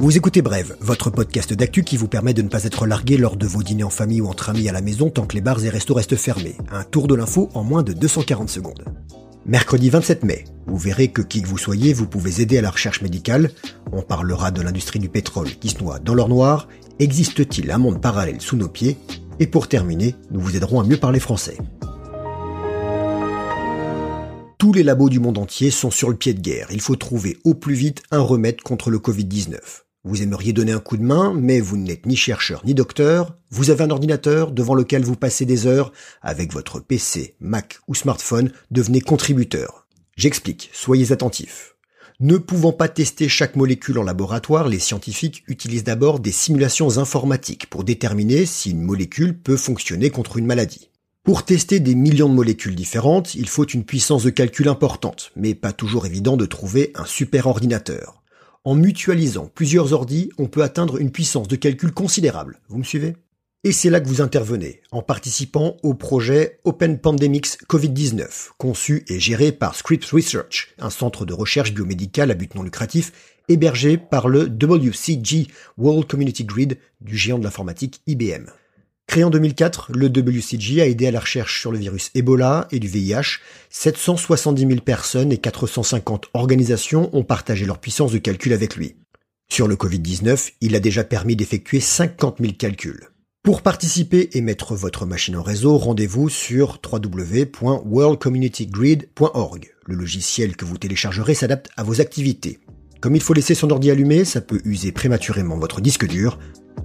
Vous écoutez Brève, votre podcast d'actu qui vous permet de ne pas être largué lors de vos dîners en famille ou entre amis à la maison tant que les bars et restos restent fermés. Un tour de l'info en moins de 240 secondes. Mercredi 27 mai, vous verrez que qui que vous soyez, vous pouvez aider à la recherche médicale. On parlera de l'industrie du pétrole qui se noie dans l'or noir. Existe-t-il un monde parallèle sous nos pieds? Et pour terminer, nous vous aiderons à mieux parler français. Tous les labos du monde entier sont sur le pied de guerre. Il faut trouver au plus vite un remède contre le Covid-19. Vous aimeriez donner un coup de main, mais vous n'êtes ni chercheur ni docteur. Vous avez un ordinateur devant lequel vous passez des heures. Avec votre PC, Mac ou smartphone, devenez contributeur. J'explique, soyez attentifs. Ne pouvant pas tester chaque molécule en laboratoire, les scientifiques utilisent d'abord des simulations informatiques pour déterminer si une molécule peut fonctionner contre une maladie. Pour tester des millions de molécules différentes, il faut une puissance de calcul importante, mais pas toujours évident de trouver un super ordinateur. En mutualisant plusieurs ordis, on peut atteindre une puissance de calcul considérable. Vous me suivez? Et c'est là que vous intervenez, en participant au projet Open Pandemics COVID-19, conçu et géré par Scripps Research, un centre de recherche biomédicale à but non lucratif, hébergé par le WCG World Community Grid du géant de l'informatique IBM. Créé en 2004, le WCG a aidé à la recherche sur le virus Ebola et du VIH. 770 000 personnes et 450 organisations ont partagé leur puissance de calcul avec lui. Sur le Covid-19, il a déjà permis d'effectuer 50 000 calculs. Pour participer et mettre votre machine en réseau, rendez-vous sur www.worldcommunitygrid.org. Le logiciel que vous téléchargerez s'adapte à vos activités. Comme il faut laisser son ordi allumé, ça peut user prématurément votre disque dur.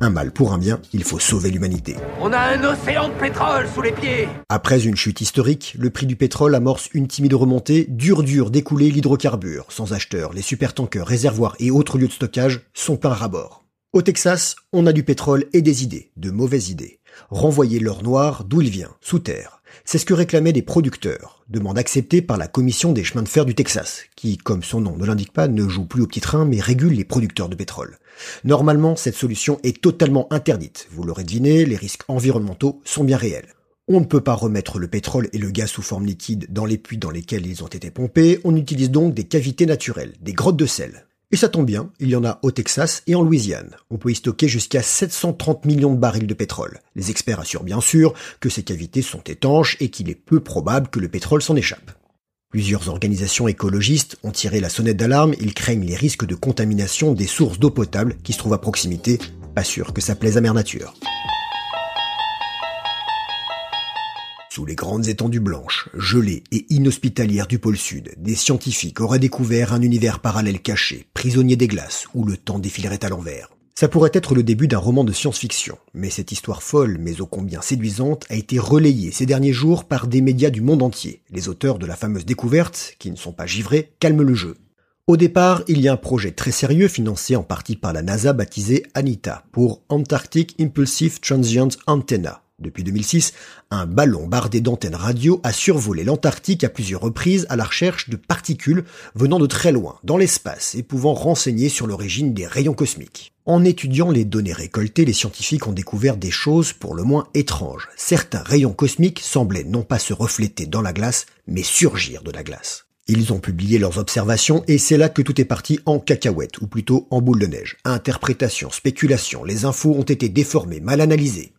Un mal pour un bien, il faut sauver l'humanité. On a un océan de pétrole sous les pieds Après une chute historique, le prix du pétrole amorce une timide remontée, dur dur d'écouler l'hydrocarbure. Sans acheteurs, les supertankers, réservoirs et autres lieux de stockage sont peints à bord. Au Texas, on a du pétrole et des idées, de mauvaises idées. Renvoyer l'or noir d'où il vient, sous terre. C'est ce que réclamaient les producteurs, demande acceptée par la commission des chemins de fer du Texas, qui, comme son nom ne l'indique pas, ne joue plus au petit train mais régule les producteurs de pétrole. Normalement, cette solution est totalement interdite. Vous l'aurez deviné, les risques environnementaux sont bien réels. On ne peut pas remettre le pétrole et le gaz sous forme liquide dans les puits dans lesquels ils ont été pompés, on utilise donc des cavités naturelles, des grottes de sel. Et ça tombe bien, il y en a au Texas et en Louisiane. On peut y stocker jusqu'à 730 millions de barils de pétrole. Les experts assurent bien sûr que ces cavités sont étanches et qu'il est peu probable que le pétrole s'en échappe. Plusieurs organisations écologistes ont tiré la sonnette d'alarme, ils craignent les risques de contamination des sources d'eau potable qui se trouvent à proximité. Pas sûr que ça plaise à Mère Nature. Les grandes étendues blanches, gelées et inhospitalières du pôle sud, des scientifiques auraient découvert un univers parallèle caché, prisonnier des glaces, où le temps défilerait à l'envers. Ça pourrait être le début d'un roman de science-fiction, mais cette histoire folle, mais ô combien séduisante, a été relayée ces derniers jours par des médias du monde entier. Les auteurs de la fameuse découverte, qui ne sont pas givrés, calment le jeu. Au départ, il y a un projet très sérieux financé en partie par la NASA baptisé ANITA pour Antarctic Impulsive Transient Antenna, depuis 2006, un ballon bardé d'antennes radio a survolé l'Antarctique à plusieurs reprises à la recherche de particules venant de très loin, dans l'espace, et pouvant renseigner sur l'origine des rayons cosmiques. En étudiant les données récoltées, les scientifiques ont découvert des choses pour le moins étranges. Certains rayons cosmiques semblaient non pas se refléter dans la glace, mais surgir de la glace. Ils ont publié leurs observations et c'est là que tout est parti en cacahuète, ou plutôt en boule de neige. Interprétation, spéculation, les infos ont été déformées, mal analysées.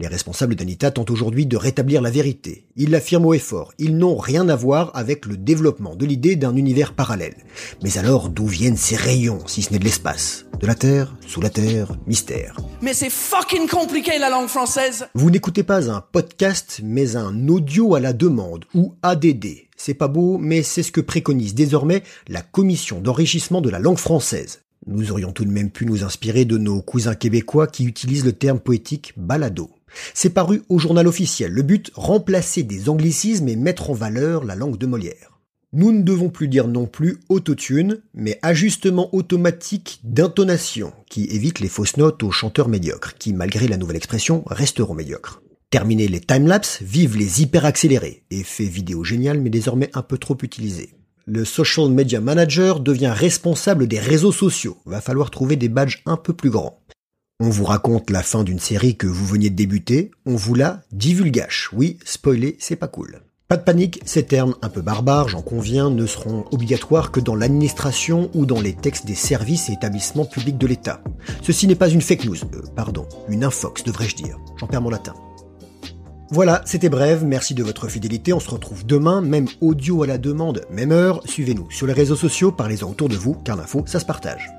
Les responsables d'Anita tentent aujourd'hui de rétablir la vérité. Ils l'affirment au effort. Ils n'ont rien à voir avec le développement de l'idée d'un univers parallèle. Mais alors, d'où viennent ces rayons, si ce n'est de l'espace? De la Terre Sous la Terre Mystère. Mais c'est fucking compliqué la langue française Vous n'écoutez pas un podcast, mais un audio à la demande, ou ADD. C'est pas beau, mais c'est ce que préconise désormais la Commission d'enrichissement de la langue française. Nous aurions tout de même pu nous inspirer de nos cousins québécois qui utilisent le terme poétique balado. C'est paru au journal officiel. Le but, remplacer des anglicismes et mettre en valeur la langue de Molière. Nous ne devons plus dire non plus autotune, mais ajustement automatique d'intonation, qui évite les fausses notes aux chanteurs médiocres, qui, malgré la nouvelle expression, resteront médiocres. Terminer les timelapses, vive les hyper-accélérés, effet vidéo génial mais désormais un peu trop utilisé. Le social media manager devient responsable des réseaux sociaux. Va falloir trouver des badges un peu plus grands. On vous raconte la fin d'une série que vous veniez de débuter, on vous la divulgache. Oui, spoiler, c'est pas cool. Pas de panique, ces termes un peu barbares, j'en conviens, ne seront obligatoires que dans l'administration ou dans les textes des services et établissements publics de l'État. Ceci n'est pas une fake news, euh, pardon, une infox devrais-je dire, j'en perds mon latin. Voilà, c'était bref, merci de votre fidélité, on se retrouve demain, même audio à la demande, même heure, suivez-nous sur les réseaux sociaux, parlez-en autour de vous, car l'info, ça se partage.